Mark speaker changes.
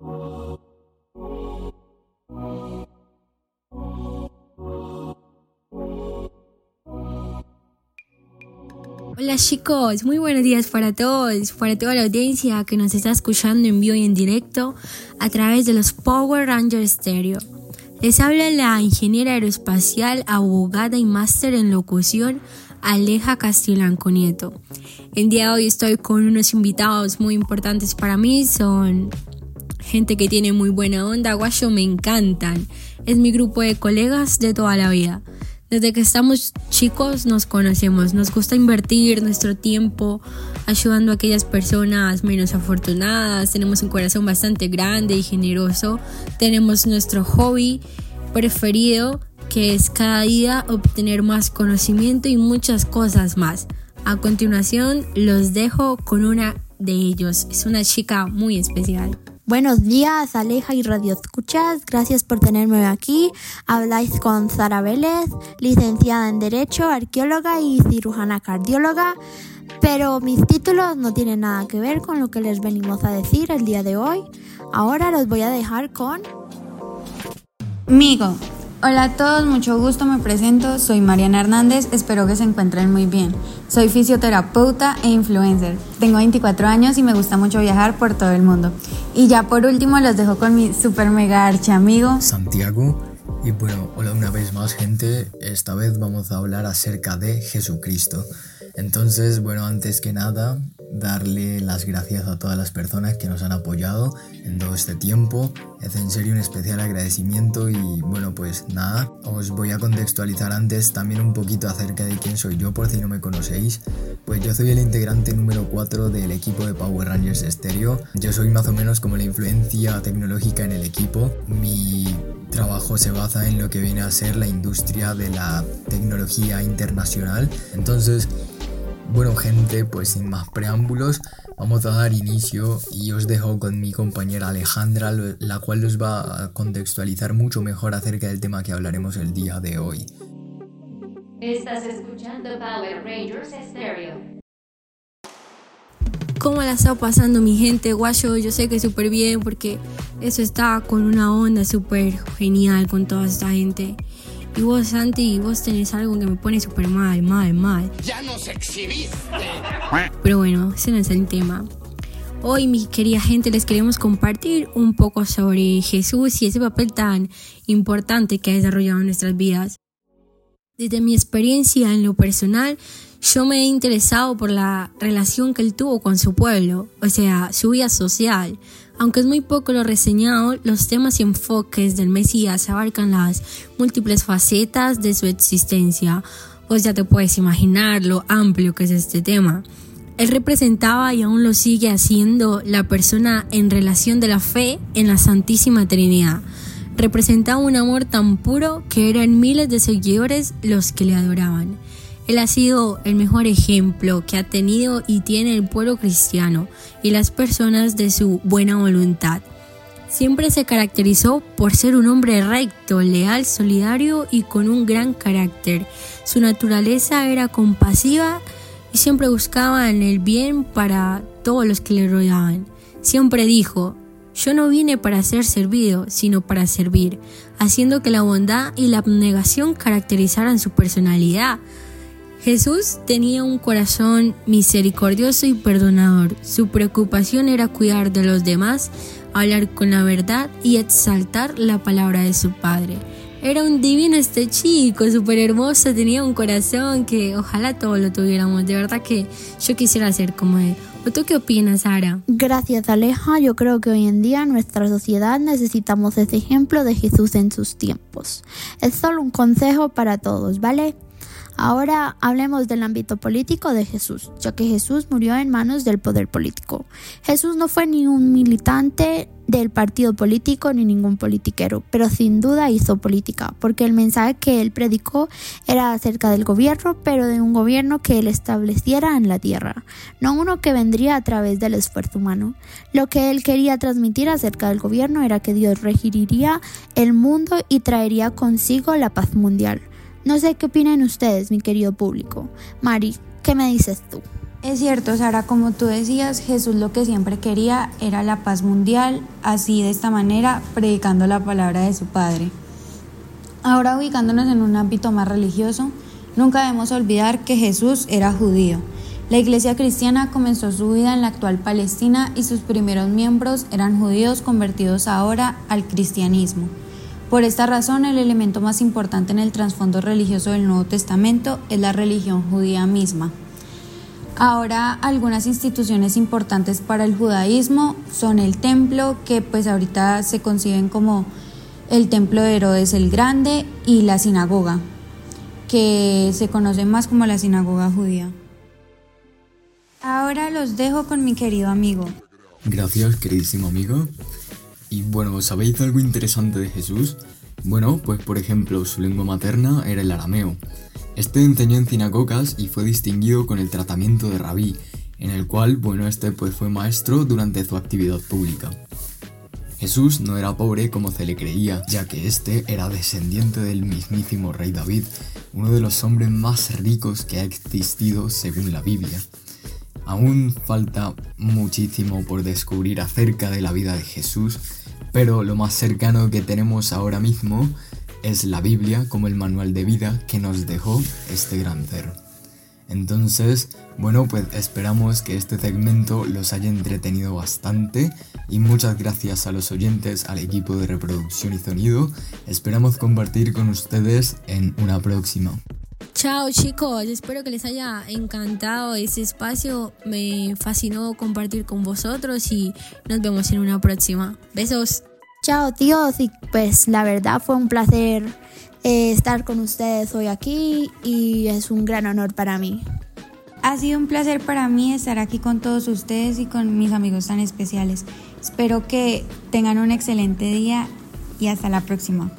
Speaker 1: Hola chicos, muy buenos días para todos, para toda la audiencia que nos está escuchando en vivo y en directo a través de los Power Rangers Stereo. Les habla la ingeniera aeroespacial, abogada y máster en locución Aleja Castilanco Nieto. El día de hoy estoy con unos invitados muy importantes para mí, son gente que tiene muy buena onda, guayo, me encantan. Es mi grupo de colegas de toda la vida. Desde que estamos chicos nos conocemos, nos gusta invertir nuestro tiempo ayudando a aquellas personas menos afortunadas, tenemos un corazón bastante grande y generoso, tenemos nuestro hobby preferido que es cada día obtener más conocimiento y muchas cosas más. A continuación los dejo con una de ellos, es una chica muy especial.
Speaker 2: Buenos días, Aleja y Radio Escuchas. Gracias por tenerme aquí. Habláis con Sara Vélez, licenciada en Derecho, arqueóloga y cirujana cardióloga. Pero mis títulos no tienen nada que ver con lo que les venimos a decir el día de hoy. Ahora los voy a dejar con...
Speaker 3: Migo, Hola a todos, mucho gusto, me presento, soy Mariana Hernández, espero que se encuentren muy bien. Soy fisioterapeuta e influencer, tengo 24 años y me gusta mucho viajar por todo el mundo. Y ya por último los dejo con mi super mega archi amigo
Speaker 4: Santiago. Y bueno, hola una vez más gente, esta vez vamos a hablar acerca de Jesucristo. Entonces, bueno, antes que nada, darle las gracias a todas las personas que nos han apoyado en todo este tiempo. Es en serio un especial agradecimiento y bueno, pues nada, os voy a contextualizar antes también un poquito acerca de quién soy yo por si no me conocéis. Pues yo soy el integrante número 4 del equipo de Power Rangers Stereo. Yo soy más o menos como la influencia tecnológica en el equipo. Mi trabajo se basa en lo que viene a ser la industria de la tecnología internacional. Entonces, bueno gente, pues sin más preámbulos, vamos a dar inicio y os dejo con mi compañera Alejandra, la cual os va a contextualizar mucho mejor acerca del tema que hablaremos el día de hoy.
Speaker 5: Estás escuchando Power Rangers Stereo.
Speaker 1: ¿Cómo la está pasando mi gente guayo? Yo sé que súper bien porque eso está con una onda súper genial con toda esta gente. Y vos, Santi, vos tenés algo que me pone súper mal, mal, mal.
Speaker 6: Ya nos exhibiste.
Speaker 1: Pero bueno, ese no es el tema. Hoy, mi querida gente, les queremos compartir un poco sobre Jesús y ese papel tan importante que ha desarrollado en nuestras vidas. Desde mi experiencia en lo personal, yo me he interesado por la relación que él tuvo con su pueblo, o sea, su vida social, aunque es muy poco lo reseñado, los temas y enfoques del Mesías abarcan las múltiples facetas de su existencia, pues ya te puedes imaginar lo amplio que es este tema. Él representaba y aún lo sigue haciendo la persona en relación de la fe en la Santísima Trinidad. Representaba un amor tan puro que eran miles de seguidores los que le adoraban. Él ha sido el mejor ejemplo que ha tenido y tiene el pueblo cristiano y las personas de su buena voluntad. Siempre se caracterizó por ser un hombre recto, leal, solidario y con un gran carácter. Su naturaleza era compasiva y siempre buscaba en el bien para todos los que le rodeaban. Siempre dijo, yo no vine para ser servido, sino para servir, haciendo que la bondad y la abnegación caracterizaran su personalidad. Jesús tenía un corazón misericordioso y perdonador. Su preocupación era cuidar de los demás, hablar con la verdad y exaltar la palabra de su Padre. Era un divino este chico, súper hermoso, tenía un corazón que ojalá todos lo tuviéramos. De verdad que yo quisiera ser como él. ¿O tú qué opinas, Sara?
Speaker 2: Gracias, Aleja. Yo creo que hoy en día nuestra sociedad necesitamos ese ejemplo de Jesús en sus tiempos. Es solo un consejo para todos, ¿vale? Ahora hablemos del ámbito político de Jesús, ya que Jesús murió en manos del poder político. Jesús no fue ni un militante del partido político ni ningún politiquero, pero sin duda hizo política, porque el mensaje que él predicó era acerca del gobierno, pero de un gobierno que él estableciera en la tierra, no uno que vendría a través del esfuerzo humano. Lo que él quería transmitir acerca del gobierno era que Dios regiría el mundo y traería consigo la paz mundial. No sé qué opinan ustedes, mi querido público. Mari, ¿qué me dices tú?
Speaker 3: Es cierto, Sara, como tú decías, Jesús lo que siempre quería era la paz mundial, así de esta manera, predicando la palabra de su Padre. Ahora ubicándonos en un ámbito más religioso, nunca debemos olvidar que Jesús era judío. La iglesia cristiana comenzó su vida en la actual Palestina y sus primeros miembros eran judíos convertidos ahora al cristianismo. Por esta razón, el elemento más importante en el trasfondo religioso del Nuevo Testamento es la religión judía misma. Ahora algunas instituciones importantes para el judaísmo son el templo, que pues ahorita se conciben como el templo de Herodes el Grande y la sinagoga, que se conoce más como la sinagoga judía. Ahora los dejo con mi querido amigo.
Speaker 4: Gracias, queridísimo amigo. Y bueno, ¿sabéis algo interesante de Jesús? Bueno, pues por ejemplo, su lengua materna era el arameo. Este enseñó en sinagogas y fue distinguido con el tratamiento de rabí, en el cual, bueno, este pues fue maestro durante su actividad pública. Jesús no era pobre como se le creía, ya que este era descendiente del mismísimo rey David, uno de los hombres más ricos que ha existido según la Biblia. Aún falta muchísimo por descubrir acerca de la vida de Jesús, pero lo más cercano que tenemos ahora mismo es la Biblia como el manual de vida que nos dejó este gran ser. Entonces, bueno, pues esperamos que este segmento los haya entretenido bastante y muchas gracias a los oyentes, al equipo de reproducción y sonido. Esperamos compartir con ustedes en una próxima.
Speaker 1: Chao chicos, espero que les haya encantado ese espacio. Me fascinó compartir con vosotros y nos vemos en una próxima. Besos.
Speaker 2: Chao tíos y pues la verdad fue un placer eh, estar con ustedes hoy aquí y es un gran honor para mí.
Speaker 3: Ha sido un placer para mí estar aquí con todos ustedes y con mis amigos tan especiales. Espero que tengan un excelente día y hasta la próxima.